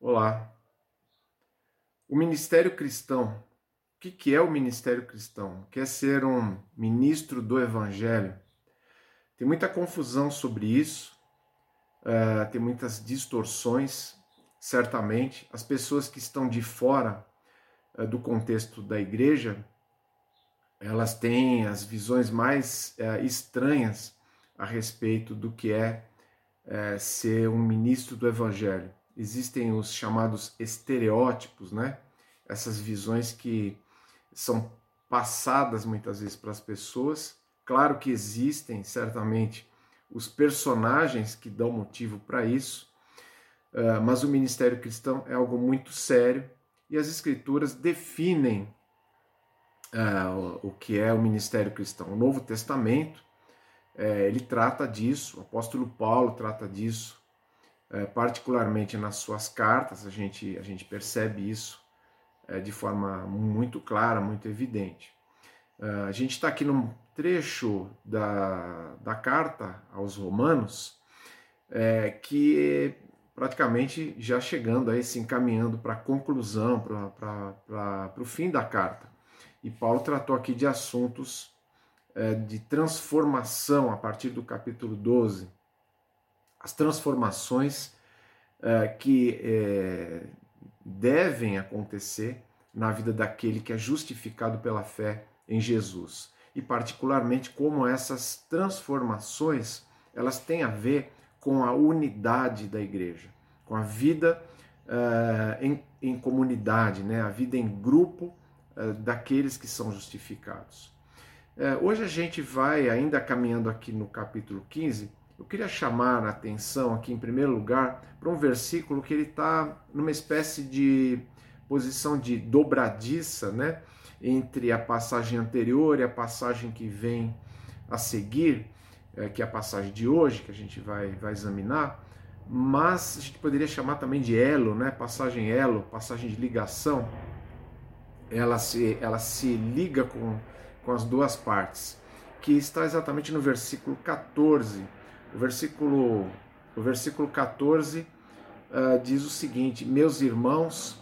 Olá. O ministério cristão. O que é o ministério cristão? Quer ser um ministro do evangelho? Tem muita confusão sobre isso, uh, tem muitas distorções, certamente. As pessoas que estão de fora uh, do contexto da igreja, elas têm as visões mais uh, estranhas a respeito do que é ser um ministro do evangelho existem os chamados estereótipos, né? Essas visões que são passadas muitas vezes para as pessoas. Claro que existem, certamente, os personagens que dão motivo para isso, uh, mas o ministério cristão é algo muito sério e as escrituras definem uh, o que é o ministério cristão. O Novo Testamento uh, ele trata disso, o apóstolo Paulo trata disso, é, particularmente nas suas cartas, a gente, a gente percebe isso é, de forma muito clara, muito evidente. É, a gente está aqui num trecho da, da carta aos Romanos que praticamente já chegando aí, se encaminhando para a conclusão, para o fim da carta. E Paulo tratou aqui de assuntos de transformação a partir do capítulo 12 as transformações uh, que uh, devem acontecer na vida daquele que é justificado pela fé em Jesus. E particularmente como essas transformações elas têm a ver com a unidade da igreja, com a vida uh, em, em, comunidade, né? a vida em grupo daqueles que são justificados. hoje a gente vai, ainda caminhando aqui no capítulo 15, eu queria chamar a atenção aqui, em primeiro lugar, para um versículo que ele está numa espécie de posição de dobradiça, né? Entre a passagem anterior e a passagem que vem a seguir, é, que é a passagem de hoje, que a gente vai, vai examinar, mas a gente poderia chamar também de elo, né? Passagem elo, passagem de ligação. Ela se, ela se liga com, com as duas partes, que está exatamente no versículo 14 o versículo, o versículo 14 uh, ah, diz o seguinte: Meus irmãos,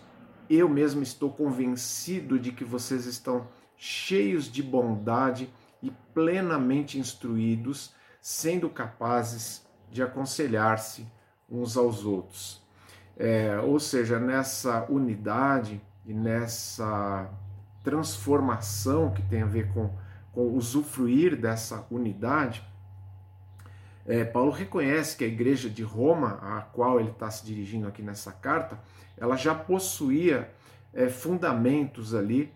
eu mesmo estou convencido de que vocês estão cheios de bondade e plenamente instruídos, sendo capazes de aconselhar-se uns aos outros. É, ou seja, nessa unidade e nessa transformação que tem a ver com, com usufruir dessa unidade, é, Paulo reconhece que a igreja de Roma, a qual ele está se dirigindo aqui nessa carta, ela já possuía é, fundamentos ali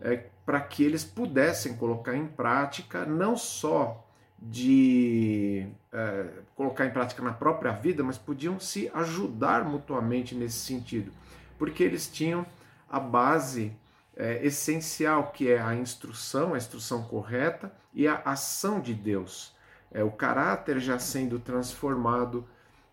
é, para que eles pudessem colocar em prática não só de é, colocar em prática na própria vida, mas podiam se ajudar mutuamente nesse sentido, porque eles tinham a base é, essencial que é a instrução, a instrução correta e a ação de Deus é, o caráter já sendo transformado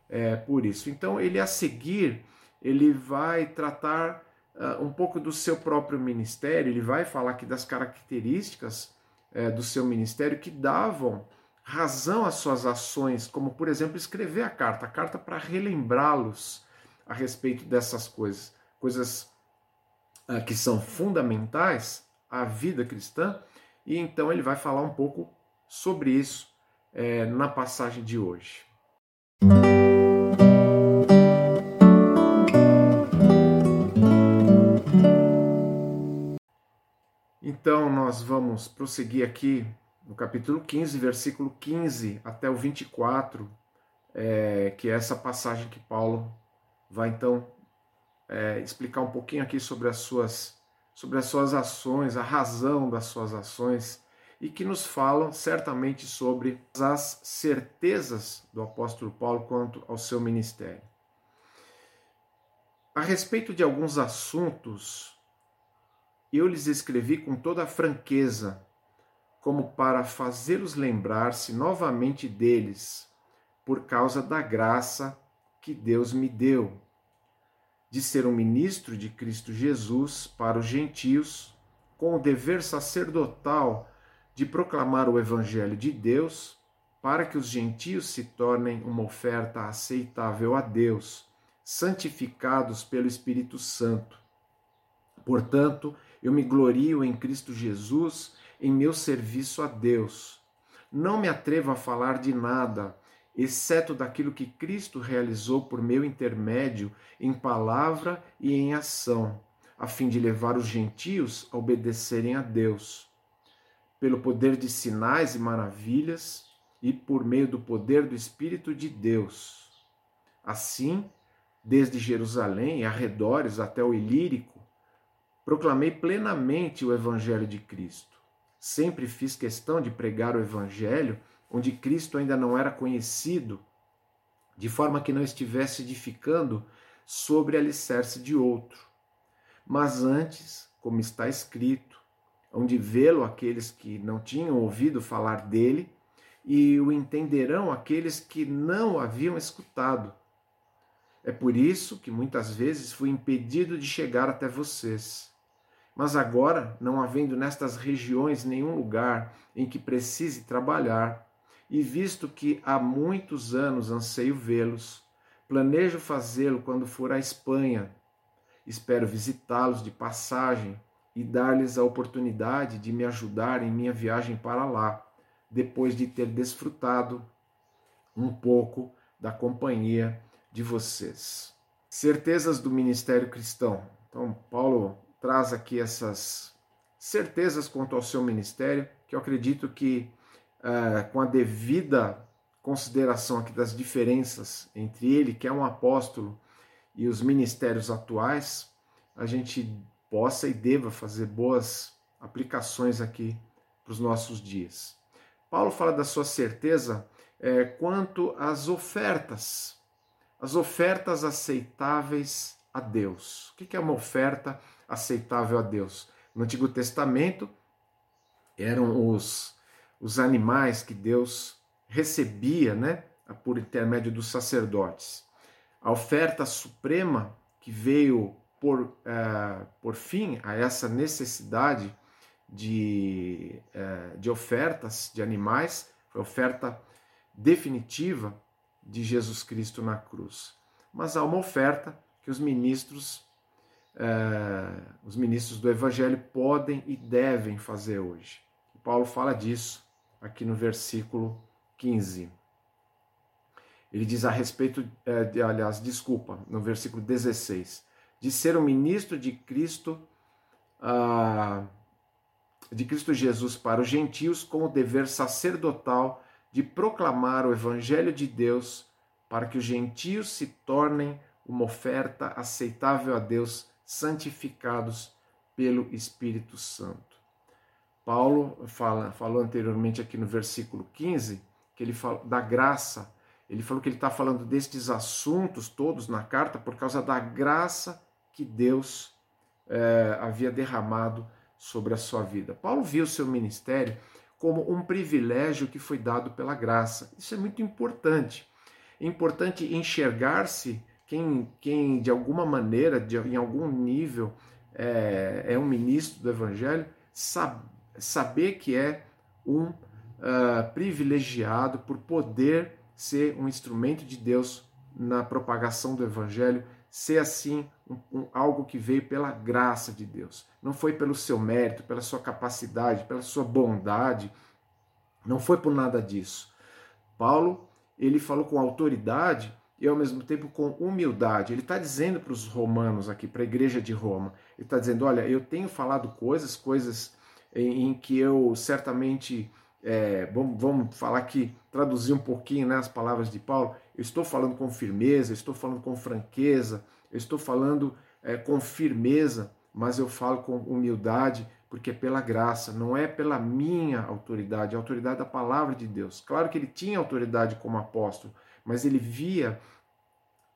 é, por isso. Então, ele a seguir, ele vai tratar uh, um pouco do seu próprio ministério, ele vai falar aqui das características é, do seu ministério que davam razão às suas ações, como, por exemplo, escrever a carta, a carta para relembrá-los a respeito dessas coisas, coisas uh, que são fundamentais à vida cristã, e então ele vai falar um pouco sobre isso é, na passagem de hoje. Então, nós vamos prosseguir aqui no capítulo 15, versículo 15 até o 24, é, que é essa passagem que Paulo vai então é, explicar um pouquinho aqui sobre as suas sobre as suas ações, a razão das suas ações e que nos falam certamente sobre as certezas do apóstolo Paulo quanto ao seu ministério. A respeito de alguns assuntos, eu lhes escrevi com toda a franqueza, como para fazê-los lembrar-se novamente deles, por causa da graça que Deus me deu, de ser um ministro de Cristo Jesus para os gentios, com o dever sacerdotal de proclamar o Evangelho de Deus para que os gentios se tornem uma oferta aceitável a Deus, santificados pelo Espírito Santo. Portanto, eu me glorio em Cristo Jesus em meu serviço a Deus. Não me atrevo a falar de nada, exceto daquilo que Cristo realizou por meu intermédio em palavra e em ação, a fim de levar os gentios a obedecerem a Deus. Pelo poder de sinais e maravilhas e por meio do poder do Espírito de Deus. Assim, desde Jerusalém e arredores até o Ilírico, proclamei plenamente o Evangelho de Cristo. Sempre fiz questão de pregar o Evangelho onde Cristo ainda não era conhecido, de forma que não estivesse edificando sobre alicerce de outro. Mas antes, como está escrito, onde vê-lo aqueles que não tinham ouvido falar dele, e o entenderão aqueles que não o haviam escutado. É por isso que muitas vezes fui impedido de chegar até vocês. Mas agora, não havendo nestas regiões nenhum lugar em que precise trabalhar, e visto que há muitos anos anseio vê-los, planejo fazê-lo quando for à Espanha. Espero visitá-los de passagem e dar-lhes a oportunidade de me ajudar em minha viagem para lá, depois de ter desfrutado um pouco da companhia de vocês. Certezas do ministério cristão. Então, Paulo traz aqui essas certezas quanto ao seu ministério, que eu acredito que é, com a devida consideração aqui das diferenças entre ele, que é um apóstolo, e os ministérios atuais, a gente possa e deva fazer boas aplicações aqui para os nossos dias. Paulo fala da sua certeza é, quanto às ofertas, as ofertas aceitáveis a Deus. O que é uma oferta aceitável a Deus? No Antigo Testamento eram os os animais que Deus recebia, né, por intermédio dos sacerdotes. A oferta suprema que veio por, uh, por fim a essa necessidade de, uh, de ofertas de animais foi a oferta definitiva de Jesus Cristo na cruz. Mas há uma oferta que os ministros, uh, os ministros do Evangelho podem e devem fazer hoje. Paulo fala disso aqui no versículo 15. Ele diz a respeito, é, de, aliás, desculpa, no versículo 16, de ser um ministro de Cristo, ah, de Cristo Jesus para os gentios, com o dever sacerdotal de proclamar o evangelho de Deus para que os gentios se tornem uma oferta aceitável a Deus, santificados pelo Espírito Santo. Paulo fala, falou anteriormente aqui no versículo 15, que ele fala da graça. Ele falou que ele está falando destes assuntos todos na carta por causa da graça que Deus é, havia derramado sobre a sua vida. Paulo viu seu ministério como um privilégio que foi dado pela graça. Isso é muito importante. É importante enxergar-se quem, quem de alguma maneira, de, em algum nível, é, é um ministro do Evangelho, sabe saber que é um uh, privilegiado por poder ser um instrumento de Deus na propagação do Evangelho, ser assim um, um, algo que veio pela graça de Deus. Não foi pelo seu mérito, pela sua capacidade, pela sua bondade, não foi por nada disso. Paulo, ele falou com autoridade e ao mesmo tempo com humildade. Ele está dizendo para os romanos aqui, para a igreja de Roma, ele está dizendo: olha, eu tenho falado coisas, coisas em, em que eu certamente, é, vamos, vamos falar aqui, traduzir um pouquinho né, as palavras de Paulo, eu estou falando com firmeza, eu estou falando com franqueza, eu estou falando é, com firmeza, mas eu falo com humildade, porque é pela graça, não é pela minha autoridade, é a autoridade da palavra de Deus. Claro que ele tinha autoridade como apóstolo, mas ele via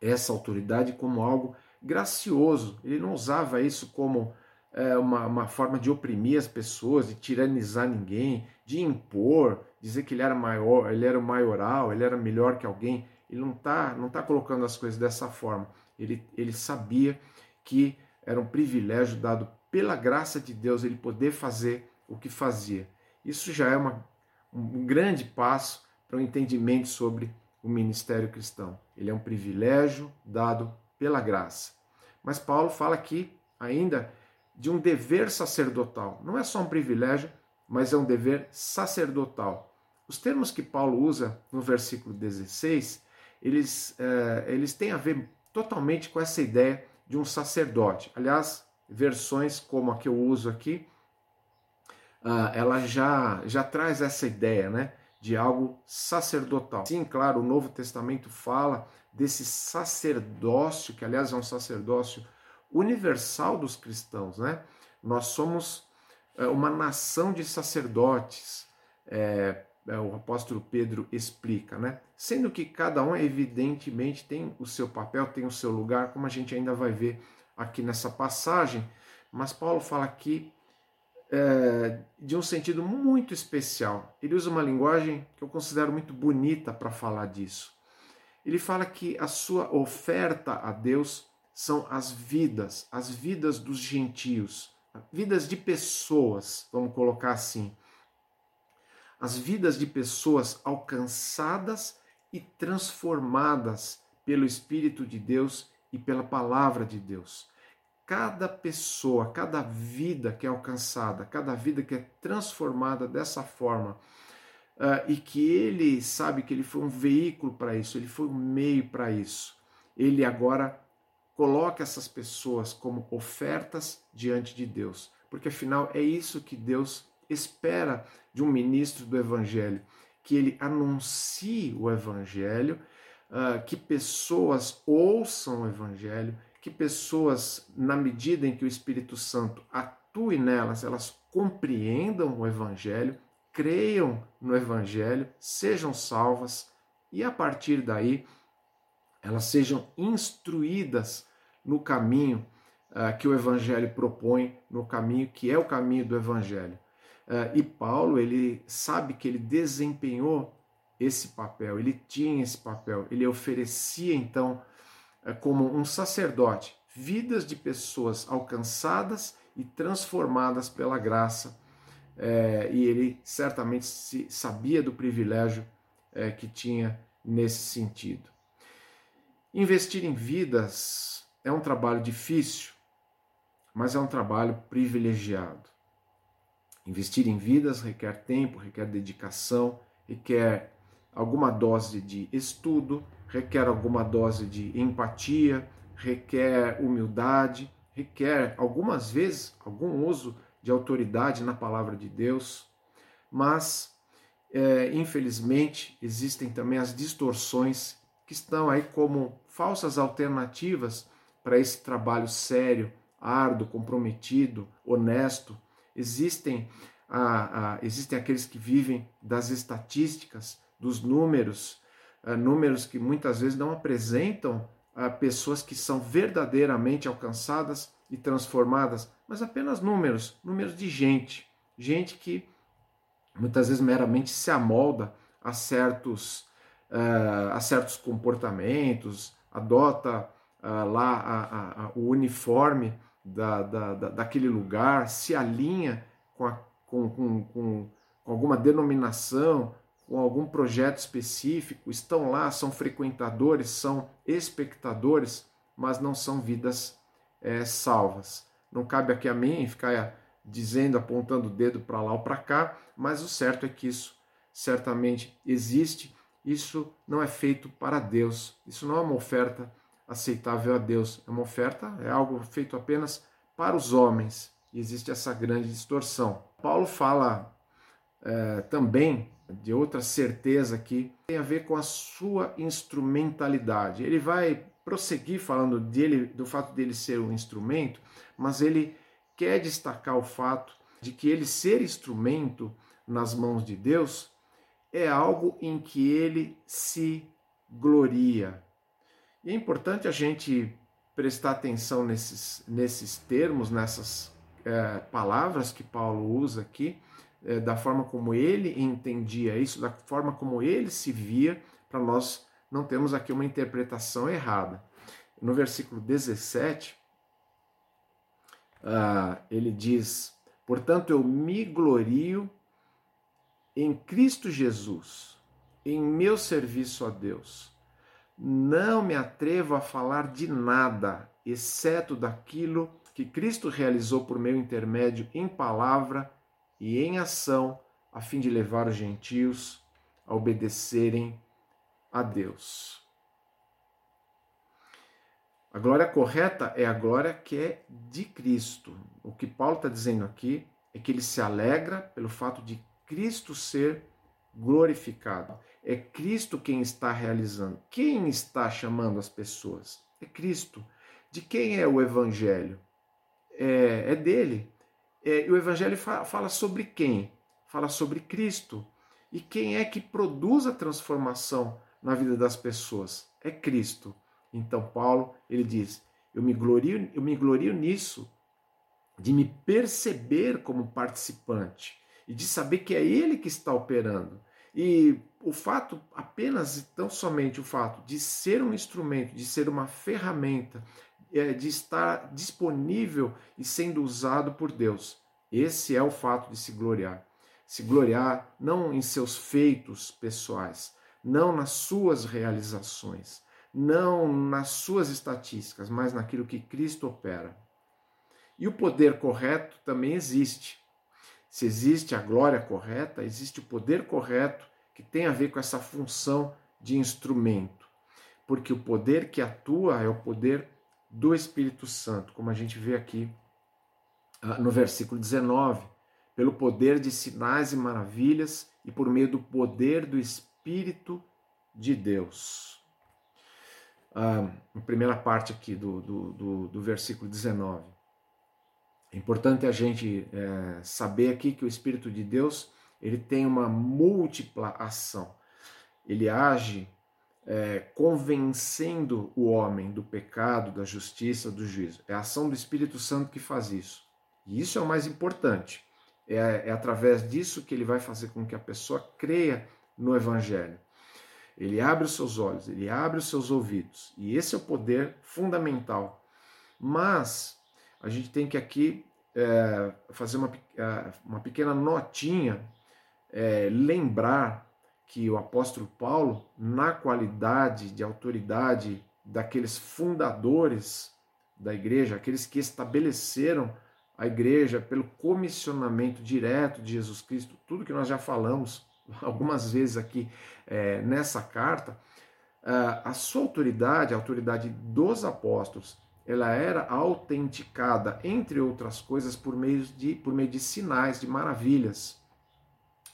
essa autoridade como algo gracioso. Ele não usava isso como é, uma, uma forma de oprimir as pessoas, de tiranizar ninguém, de impor, dizer que ele era maior, ele era o maioral, ele era melhor que alguém. Ele não está não tá colocando as coisas dessa forma. Ele, ele sabia que era um privilégio dado pela graça de Deus ele poder fazer o que fazia. Isso já é uma, um grande passo para o um entendimento sobre o ministério cristão. Ele é um privilégio dado pela graça. Mas Paulo fala aqui ainda de um dever sacerdotal. Não é só um privilégio, mas é um dever sacerdotal. Os termos que Paulo usa no versículo 16, eles, é, eles têm a ver totalmente com essa ideia de um sacerdote. Aliás, versões como a que eu uso aqui, uh, ela já, já traz essa ideia né, de algo sacerdotal. Sim, claro, o Novo Testamento fala desse sacerdócio, que aliás é um sacerdócio universal dos cristãos. Né? Nós somos é, uma nação de sacerdotes, é, é, o apóstolo Pedro explica, né? Sendo que cada um, evidentemente, tem o seu papel, tem o seu lugar, como a gente ainda vai ver aqui nessa passagem, mas Paulo fala aqui é, de um sentido muito especial. Ele usa uma linguagem que eu considero muito bonita para falar disso. Ele fala que a sua oferta a Deus são as vidas, as vidas dos gentios vidas de pessoas, vamos colocar assim. As vidas de pessoas alcançadas e transformadas pelo Espírito de Deus e pela palavra de Deus. Cada pessoa, cada vida que é alcançada, cada vida que é transformada dessa forma, uh, e que ele sabe que ele foi um veículo para isso, ele foi um meio para isso, ele agora Coloque essas pessoas como ofertas diante de Deus, porque afinal é isso que Deus espera de um ministro do Evangelho, que ele anuncie o Evangelho, uh, que pessoas ouçam o Evangelho, que pessoas, na medida em que o Espírito Santo atue nelas, elas compreendam o Evangelho, creiam no Evangelho, sejam salvas e a partir daí elas sejam instruídas no caminho uh, que o Evangelho propõe, no caminho que é o caminho do Evangelho. Uh, e Paulo, ele sabe que ele desempenhou esse papel, ele tinha esse papel, ele oferecia então, uh, como um sacerdote, vidas de pessoas alcançadas e transformadas pela graça. e ele certamente sabia do privilégio que tinha nesse sentido. Investir em vidas é um trabalho difícil, mas é um trabalho privilegiado. Investir em vidas requer tempo, requer dedicação, requer alguma dose de estudo, requer alguma dose de empatia, requer humildade, requer algumas vezes algum uso de autoridade na palavra de Deus, mas é, infelizmente existem também as distorções que estão aí como falsas alternativas para esse trabalho sério, árduo, comprometido, honesto. Existem, existem aqueles que vivem das estatísticas, dos números, ah, números que muitas vezes não apresentam ah, pessoas que são verdadeiramente alcançadas e transformadas, mas apenas números, números de gente, gente que muitas vezes meramente se amolda a certos uh, a certos comportamentos, adota uh, lá a, a, o uniforme da, da, da, daquele lugar, se alinha com, a, com, com, com, com alguma denominação, com algum projeto específico, estão lá, são frequentadores, são espectadores, mas não são vidas é, salvas. Não cabe aqui a mim ficar dizendo, apontando o dedo para lá ou para cá, mas o certo é que isso certamente existe isso não é feito para Deus. Isso não é uma oferta aceitável a Deus. É uma oferta, é algo feito apenas para os homens. E existe essa grande distorção. Paulo fala é, também de outra certeza que tem a ver com a sua instrumentalidade. Ele vai prosseguir falando dele, do fato dele ser um instrumento, mas ele quer destacar o fato de que ele ser instrumento nas mãos de Deus é algo em que ele se gloria. E é importante a gente prestar atenção nesses, nesses termos, nessas é, palavras que Paulo usa aqui, é, da forma como ele entendia isso, da forma como ele se via, para nós não termos aqui uma interpretação errada. No versículo 17, uh, ah, ele diz: Portanto, eu me glorio em Cristo Jesus, em meu serviço a Deus, não me atrevo a falar de nada, exceto daquilo que Cristo realizou por meu intermédio em palavra e em ação, a fim de levar os gentios a obedecerem a Deus. A glória correta é a glória que é de Cristo. O que Paulo está dizendo aqui é que ele se alegra pelo fato de Cristo ser glorificado. É Cristo quem está realizando. Quem está chamando as pessoas? É Cristo. De quem é o Evangelho? É, é dele. É, o Evangelho fala, fala sobre quem? Fala sobre Cristo. E quem é que produz a transformação na vida das pessoas? É Cristo. Então Paulo ele diz: eu me glorio, eu me glorio nisso, de me perceber como participante e de saber que é Ele que está operando. E o fato, apenas tão somente o fato de ser um instrumento, de ser uma ferramenta, é, de estar disponível e sendo usado por Deus. Esse é o fato de se gloriar. Se gloriar não em seus feitos pessoais, não nas suas realizações, não nas suas estatísticas, mas naquilo que Cristo opera. E o poder correto também existe. Se existe a glória correta, existe o poder correto que tem a ver com essa função de instrumento. Porque o poder que atua é o poder do Espírito Santo, como a gente vê aqui ah, no versículo 19, pelo poder de sinais e maravilhas e por meio do poder do Espírito de Deus. Ah, a primeira parte aqui do, do, do, do versículo 19. É importante a gente é, saber aqui que o Espírito de Deus ele tem uma múltipla ação. Ele age é, convencendo o homem do pecado, da justiça, do juízo. É a ação do Espírito Santo que faz isso. E isso é o mais importante. É, é através disso que ele vai fazer com que a pessoa creia no Evangelho. Ele abre os seus olhos, ele abre os seus ouvidos. E esse é o poder fundamental. Mas a gente tem que aqui é, fazer uma, uma pequena notinha, é, lembrar que o apóstolo Paulo, na qualidade de autoridade daqueles fundadores da igreja, aqueles que estabeleceram a igreja pelo comissionamento direto de Jesus Cristo, tudo que nós já falamos algumas vezes aqui é, nessa carta, é, a sua autoridade, a autoridade dos apóstolos, ela era autenticada, entre outras coisas, por meio de, por meio de sinais, de maravilhas,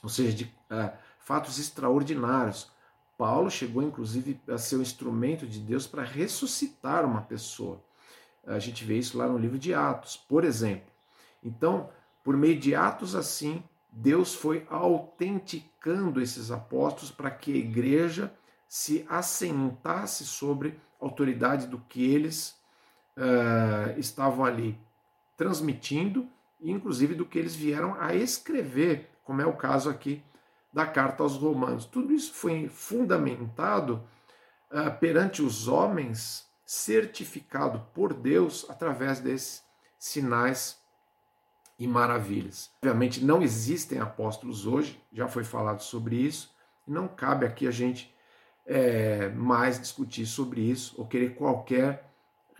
ou seja, de é, fatos extraordinários. Paulo chegou, inclusive, a ser o instrumento de Deus para ressuscitar uma pessoa. A gente vê isso lá no livro de Atos, por exemplo. Então, por meio de atos assim, Deus foi autenticando esses apóstolos para que a igreja se assentasse sobre a autoridade do que eles uh, estavam ali transmitindo, inclusive do que eles vieram a escrever, como é o caso aqui da carta aos Romanos. Tudo isso foi fundamentado uh, perante os homens, certificado por Deus através desses sinais e maravilhas. Obviamente não existem apóstolos hoje, já foi falado sobre isso, não cabe aqui a gente é, mais discutir sobre isso ou querer qualquer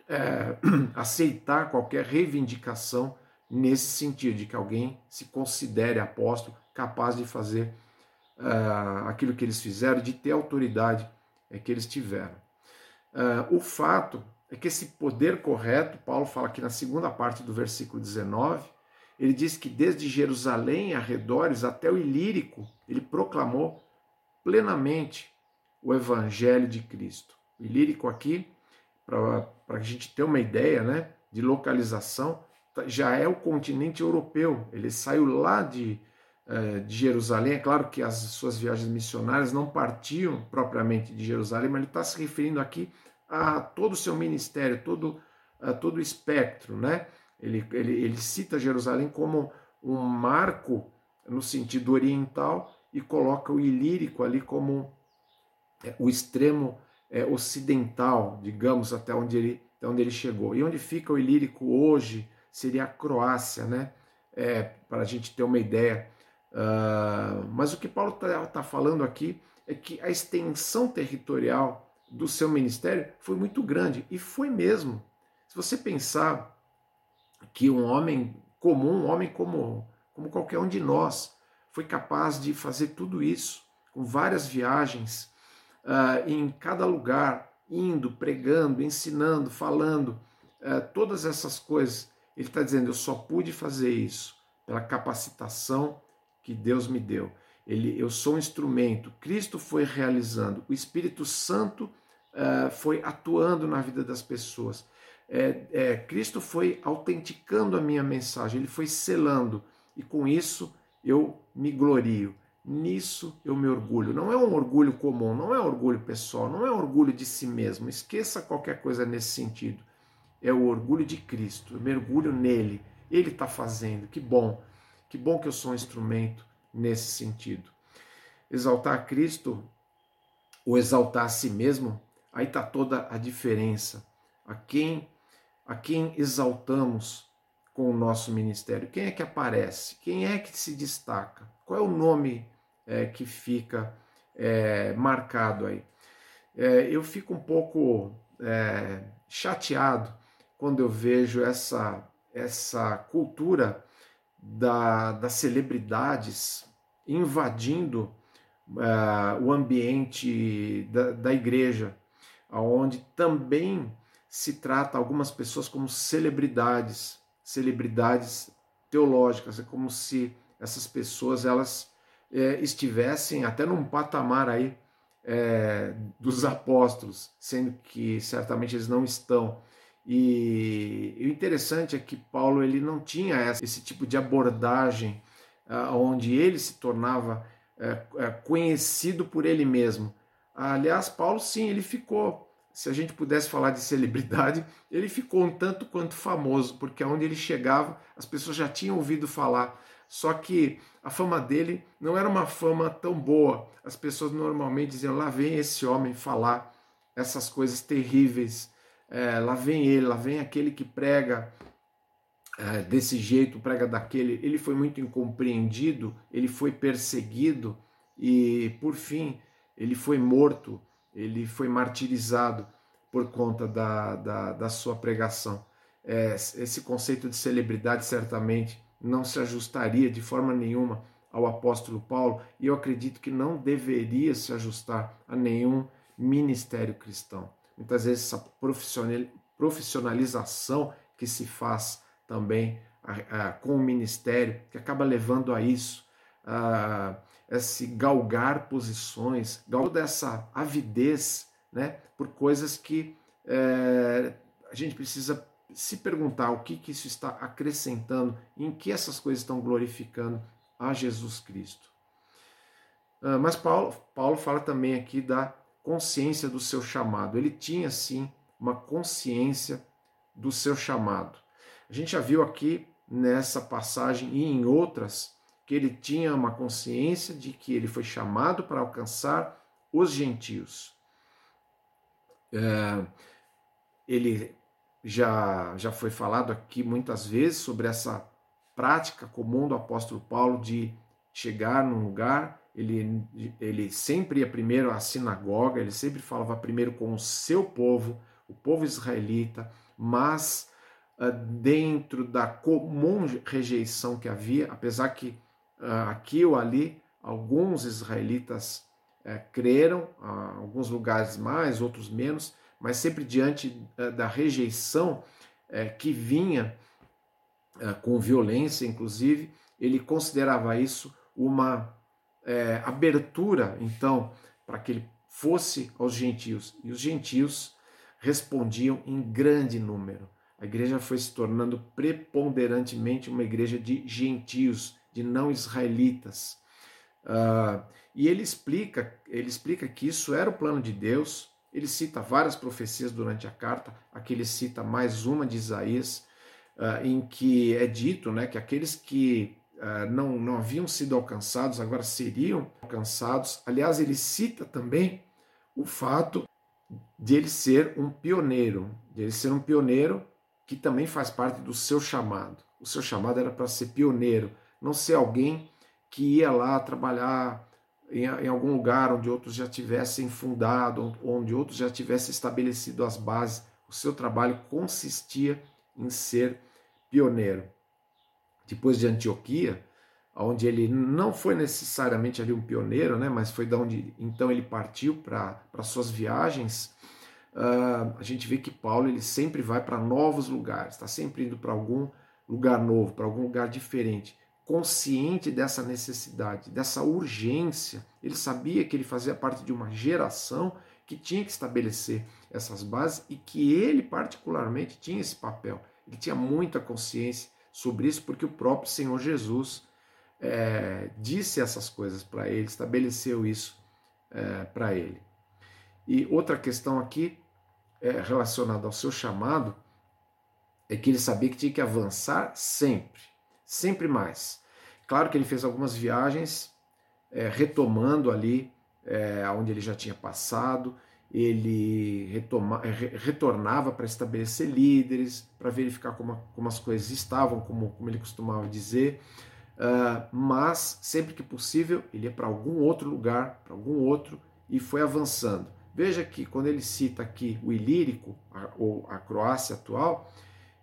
é, aceitar qualquer reivindicação nesse sentido, de que alguém se considere apóstolo, capaz de fazer uh, aquilo que eles fizeram, de ter autoridade é, que eles tiveram. Uh, o fato é que esse poder correto, Paulo fala aqui na segunda parte do versículo 19, ele diz que desde Jerusalém, arredores, até o Ilírico, ele proclamou plenamente o evangelho de Cristo. O Ilírico aqui para a gente ter uma ideia né, de localização, tá, já é o continente europeu. Ele saiu lá de, eh, de Jerusalém. É claro que as suas viagens missionárias não partiam propriamente de Jerusalém, mas ele está se referindo aqui a todo o seu ministério, todo, todo o espectro. Né? Ele, ele, ele cita Jerusalém como um marco no sentido oriental e coloca o Ilírico ali como é, o extremo é, ocidental, digamos, até onde, ele, até onde ele chegou. E onde fica o Ilírico hoje seria a Croácia, né? É, para a gente ter uma ideia. Uh, mas o que Paulo está tá falando aqui é que a extensão territorial do seu ministério foi muito grande, e foi mesmo. Se você pensar que um homem comum, um homem como, como qualquer um de nós, foi capaz de fazer tudo isso, com várias viagens, uh, em cada lugar, indo, pregando, ensinando, falando, uh, todas essas coisas. Ele está dizendo: eu só pude fazer isso pela capacitação que Deus me deu. Ele, eu sou um instrumento. Cristo foi realizando. O Espírito Santo uh, foi atuando na vida das pessoas. É, é, Cristo foi autenticando a minha mensagem. Ele foi selando. E com isso eu me glorio. Nisso eu me orgulho. Não é um orgulho comum, não é orgulho pessoal, não é orgulho de si mesmo. Esqueça qualquer coisa nesse sentido. É o orgulho de Cristo. Eu mergulho nele. Ele está fazendo. Que bom. Que bom que eu sou um instrumento nesse sentido. Exaltar a Cristo ou exaltar a si mesmo, aí está toda a diferença. A quem, a quem exaltamos com o nosso ministério? Quem é que aparece? Quem é que se destaca? Qual é o nome é, que fica é, marcado aí? É, eu fico um pouco é, chateado quando eu vejo essa, essa cultura da, das celebridades invadindo uh, o ambiente da, da igreja, onde também se trata algumas pessoas como celebridades, celebridades teológicas, é como se essas pessoas elas é, estivessem até num patamar aí é, dos apóstolos, sendo que certamente eles não estão. E, e, o interessante é que Paulo ele não tinha esse tipo de abordagem uh, onde ele se tornava uh, conhecido por ele mesmo. Aliás, Paulo sim, ele ficou, se a gente pudesse falar de celebridade, ele ficou um tanto quanto famoso, porque onde ele chegava, as pessoas já tinham ouvido falar. Só que a fama dele não era uma fama tão boa. As pessoas normalmente diziam: lá vem esse homem falar essas coisas terríveis é, lá vem ele, lá vem aquele que prega é, desse jeito, prega daquele. Ele foi muito incompreendido, ele foi perseguido e, por fim, ele foi morto, ele foi martirizado por conta da, da, da sua pregação. É, esse conceito de celebridade certamente não se ajustaria de forma nenhuma ao apóstolo Paulo e eu acredito que não deveria se ajustar a nenhum ministério cristão muitas vezes essa profissionalização que se faz também com o ministério, que acaba levando a isso, esse galgar posições, toda essa avidez né, por coisas que é, a gente precisa se perguntar o que, que isso está acrescentando, em que essas coisas estão glorificando a Jesus Cristo. Ah, mas Paulo, Paulo fala também aqui da consciência do seu chamado. Ele tinha sim uma consciência do seu chamado. A gente já viu aqui nessa passagem e em outras que ele tinha uma consciência de que ele foi chamado para alcançar os gentios. É, ele já, já foi falado aqui muitas vezes sobre essa prática comum do apóstolo Paulo de chegar num lugar ele, ele sempre ia primeiro à sinagoga, ele sempre falava primeiro com o seu povo, o povo israelita, mas uh, dentro da comum rejeição que havia, apesar que aqui ou ali alguns israelitas uh, creram, uh, alguns lugares mais, outros menos, mas sempre diante da rejeição eh, que vinha com violência, inclusive, ele considerava isso uma é, abertura, então, para que ele fosse aos gentios. E os gentios respondiam em grande número. A igreja foi se tornando preponderantemente uma igreja de gentios, de não israelitas. Uh, e ele explica, ele explica que isso era o plano de Deus. Ele cita várias profecias durante a carta. Aqui ele cita mais uma de Isaías, uh, em que é dito né, que aqueles que uh, não, não haviam sido alcançados, agora seriam alcançados. Aliás, ele cita também o fato de ele ser um pioneiro, de ele ser um pioneiro que também faz parte do seu chamado. O seu chamado era para ser pioneiro, não ser alguém que ia lá trabalhar em, em, algum lugar onde outros já tivessem fundado, onde outros já tivessem estabelecido as bases. O seu trabalho consistia em ser pioneiro. Depois de Antioquia, onde ele não foi necessariamente ali um pioneiro, né, mas foi da onde então ele partiu para suas viagens. Uh, a gente vê que Paulo ele sempre vai para novos lugares, está sempre indo para algum lugar novo, para algum lugar diferente, consciente dessa necessidade, dessa urgência. Ele sabia que ele fazia parte de uma geração que tinha que estabelecer essas bases e que ele particularmente tinha esse papel. Ele tinha muita consciência sobre isso porque o próprio Senhor Jesus é, disse essas coisas para ele, estabeleceu isso é, para ele. E outra questão aqui é, relacionada ao seu chamado é que ele sabia que tinha que avançar sempre, sempre mais. Claro que ele fez algumas viagens é, retomando ali é, onde ele já tinha passado, ele retoma, retornava para estabelecer líderes, para verificar como, como as coisas estavam, como, como ele costumava dizer, Uh, mas sempre que possível ele ia para algum outro lugar, para algum outro e foi avançando. Veja que quando ele cita aqui o Ilírico, a, ou a Croácia atual,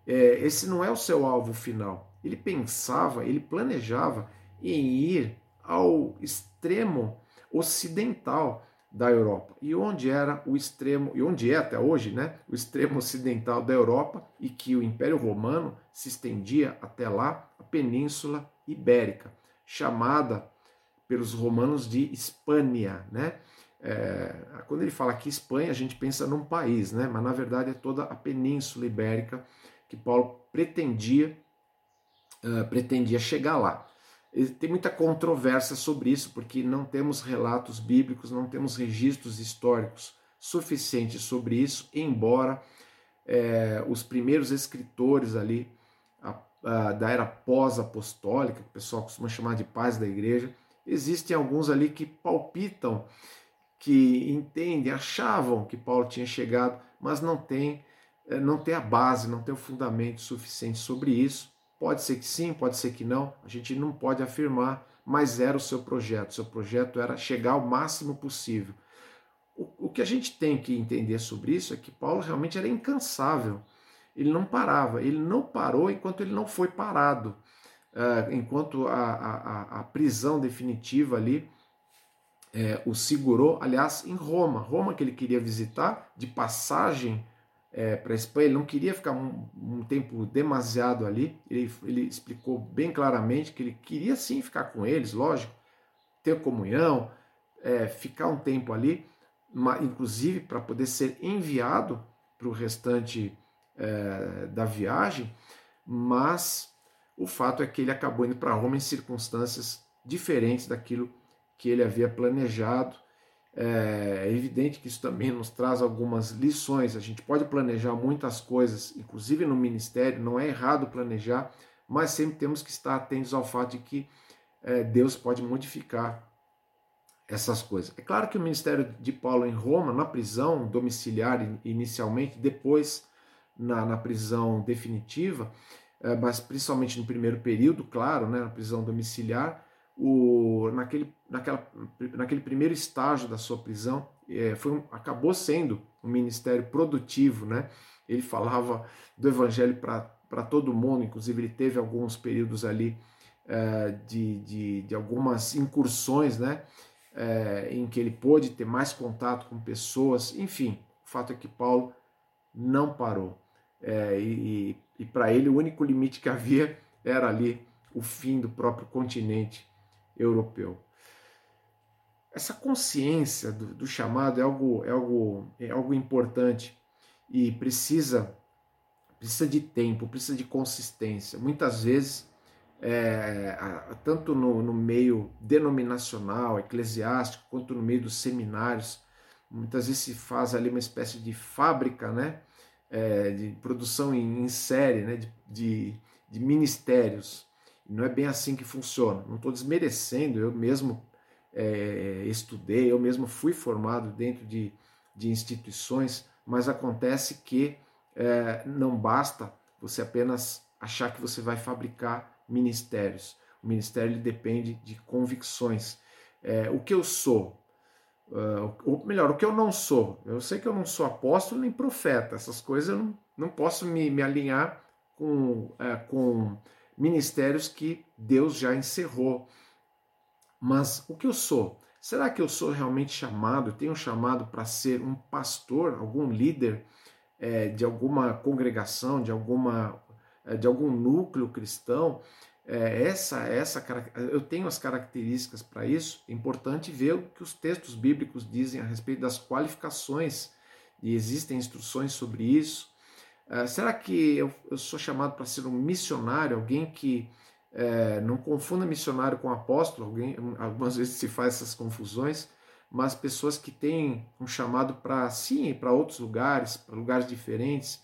é, esse não é o seu alvo final. Ele pensava, ele planejava em ir ao extremo ocidental da Europa. E onde era o extremo, e onde é até hoje, né, o extremo ocidental da Europa, e que o Império Romano se estendia até lá, a Península Ibérica, chamada pelos romanos de Hispânia, né? É, quando ele fala aqui Espanha, a gente pensa num país, né? Mas na verdade é toda a Península Ibérica que Paulo pretendia uh, pretendia chegar lá. Tem muita controvérsia sobre isso, porque não temos relatos bíblicos, não temos registros históricos suficientes sobre isso, embora é, os primeiros escritores ali da era pós-apostólica, que o pessoal costuma chamar de paz da igreja, existem alguns ali que palpitam, que entendem, achavam que Paulo tinha chegado, mas não tem, eh, não tem a base, não tem o fundamento suficiente sobre isso. Pode ser que sim, pode ser que não, a gente não pode afirmar, mas era o seu projeto. Seu projeto era chegar ao máximo possível. O, o que a gente tem que entender sobre isso é que Paulo realmente era incansável ele não parava, ele não parou enquanto ele não foi parado, uh, enquanto a, a, a, prisão definitiva ali é, o segurou, aliás, em Roma, Roma que ele queria visitar, de passagem é, para a Espanha, ele não queria ficar um, um, tempo demasiado ali, ele, ele explicou bem claramente que ele queria sim ficar com eles, lógico, ter comunhão, é, ficar um tempo ali, inclusive para poder ser enviado para o restante é, da viagem, mas o fato é que ele acabou indo para Roma em circunstâncias diferentes daquilo que ele havia planejado. É, é evidente que isso também nos traz algumas lições. A gente pode planejar muitas coisas, inclusive no ministério, não é errado planejar, mas sempre temos que estar atentos ao fato de que é, Deus pode modificar essas coisas. É claro que o ministério de Paulo em Roma, na prisão domiciliar inicialmente, depois na, na prisão definitiva, é, mas principalmente no primeiro período, claro, né, na prisão domiciliar, o, naquele, naquela, naquele primeiro estágio da sua prisão, é, foi um, acabou sendo um ministério produtivo, né? Ele falava do evangelho para todo mundo, inclusive ele teve alguns períodos ali é, de, de, de, algumas incursões, né? É, em que ele pôde ter mais contato com pessoas, enfim, o fato é que Paulo não parou. É, e, e para ele o único limite que havia era ali o fim do próprio continente europeu. Essa consciência do, do chamado é algo, é, algo, é algo importante e precisa, precisa de tempo, precisa de consistência. Muitas vezes, é, tanto no, no meio denominacional, eclesiástico, quanto no meio dos seminários, muitas vezes se faz ali uma espécie de fábrica, né? é, de produção em, em série, né, de, de, de, ministérios. Não é bem assim que funciona. Não estou desmerecendo, eu mesmo é, estudei, eu mesmo fui formado dentro de, de instituições, mas acontece que é, não basta você apenas achar que você vai fabricar ministérios. O ministério depende de convicções. é, o que eu sou. Uh, ou melhor, o que eu não sou. Eu sei que eu não sou apóstolo nem profeta, essas coisas eu não, não posso me, me alinhar com, é, com ministérios que Deus já encerrou. Mas o que eu sou? Será que eu sou realmente chamado, tenho chamado para ser um pastor, algum líder é, de alguma congregação, de, alguma, é, de algum núcleo cristão? É, essa, essa, eu tenho as características para isso. É importante ver o que os textos bíblicos dizem a respeito das qualificações e existem instruções sobre isso. É, será que eu, eu sou chamado para ser um missionário, alguém que é, não confunda missionário com apóstolo, alguém, algumas vezes se faz essas confusões, mas pessoas que têm um chamado para sim, para outros lugares, para lugares diferentes.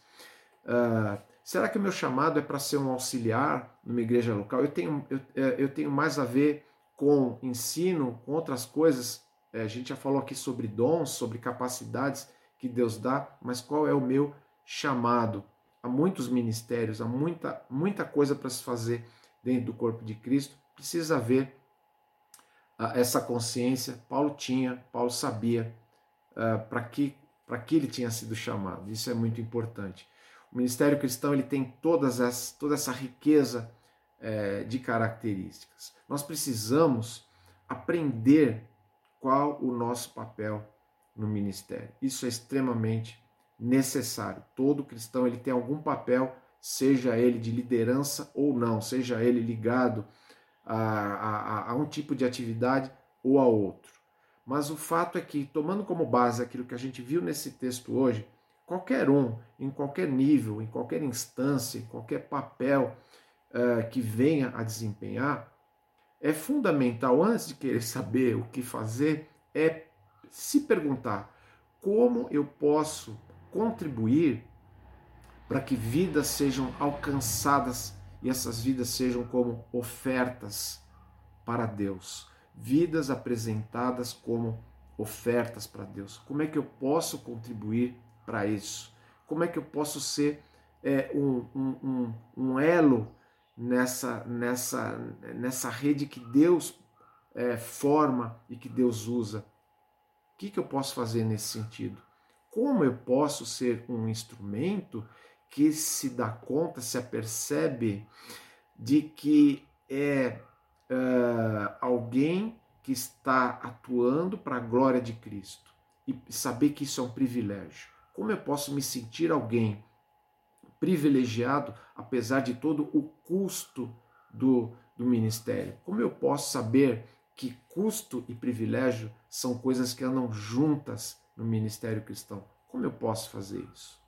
Uh, será que o meu chamado é para ser um auxiliar numa igreja local? Eu tenho, eu, eu tenho mais a ver com ensino, com outras coisas. A gente já falou aqui sobre dons, sobre capacidades que Deus dá, mas qual é o meu chamado? Há muitos ministérios, há muita, muita coisa para se fazer dentro do corpo de Cristo, precisa haver uh, essa consciência. Paulo tinha, Paulo sabia uh, para que, que ele tinha sido chamado. Isso é muito importante. O ministério cristão ele tem todas as, toda essa riqueza uh, de características. Nós precisamos aprender qual o nosso papel no ministério. Isso é extremamente necessário. Todo cristão ele tem algum papel seja ele de liderança ou não, seja ele ligado a, a, a um tipo de atividade ou a outro. Mas o fato é que, tomando como base aquilo que a gente viu nesse texto hoje, qualquer um, em qualquer nível, em qualquer instância, em qualquer papel uh, que venha a desempenhar, é fundamental, antes de querer saber o que fazer, é se perguntar como eu posso contribuir para que vidas sejam alcançadas e essas vidas sejam como ofertas para Deus, vidas apresentadas como ofertas para Deus. Como é que eu posso contribuir para isso? Como é que eu posso ser é, um, um, um, elo nessa, nessa, nessa rede que Deus é, forma e que Deus usa? O que, que eu posso fazer nesse sentido? Como eu posso ser um instrumento que se dá conta, se apercebe de que é uh, alguém que está atuando para a glória de Cristo e saber que isso é um privilégio. Como eu posso me sentir alguém privilegiado, apesar de todo o custo do, do ministério? Como eu posso saber que custo e privilégio são coisas que andam juntas no ministério cristão? Como eu posso fazer isso?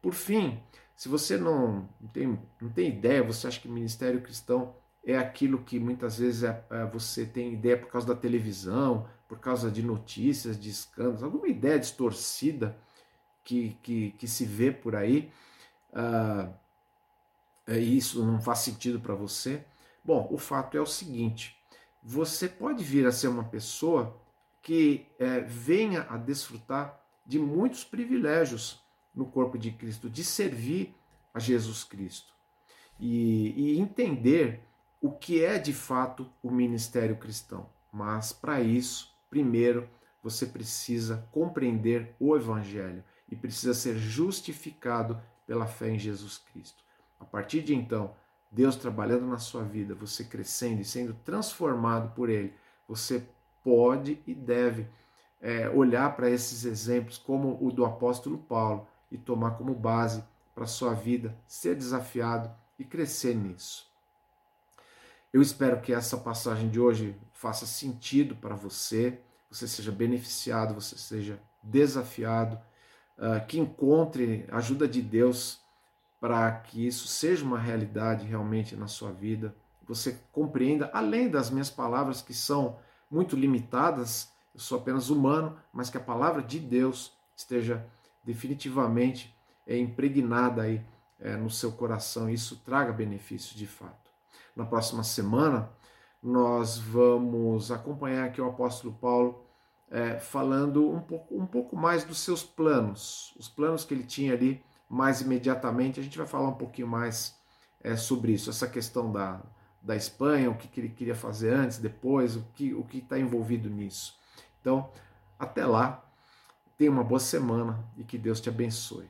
Por fim, se você não, tem, não tem ideia, você acha que ministério cristão é aquilo que muitas vezes é, é, você tem ideia por causa da televisão, por causa de notícias, de escândalos, alguma ideia distorcida que, que, que se vê por aí, uh, e isso não faz sentido para você. Bom, o fato é o seguinte: você pode vir a ser uma pessoa que é, venha a desfrutar de muitos privilégios no corpo de Cristo, de servir a Jesus Cristo e, e entender o que é de fato o ministério cristão. Mas para isso, primeiro, você precisa compreender o Evangelho e precisa ser justificado pela fé em Jesus Cristo. A partir de então, Deus trabalhando na sua vida, você crescendo e sendo transformado por Ele, você pode e deve é, olhar para esses exemplos, como o do apóstolo Paulo, e tomar como base para sua vida, ser desafiado e crescer nisso. Eu espero que essa passagem de hoje faça sentido para você, você seja beneficiado, você seja desafiado, uh, que encontre ajuda de Deus para que isso seja uma realidade realmente na sua vida. Você compreenda, além das minhas palavras que são muito limitadas, eu sou apenas humano, mas que a palavra de Deus esteja definitivamente é impregnada aí é, no seu coração e isso traga benefícios de fato. Na próxima semana, nós vamos acompanhar aqui o apóstolo Paulo é, falando um pouco, um pouco mais dos seus planos, os planos que ele tinha ali mais imediatamente. A gente vai falar um pouquinho mais é, sobre isso, essa questão da, da Espanha, o que, que ele queria fazer antes, depois, o que o está envolvido nisso. Então, até lá, tenha uma boa semana e que Deus te abençoe.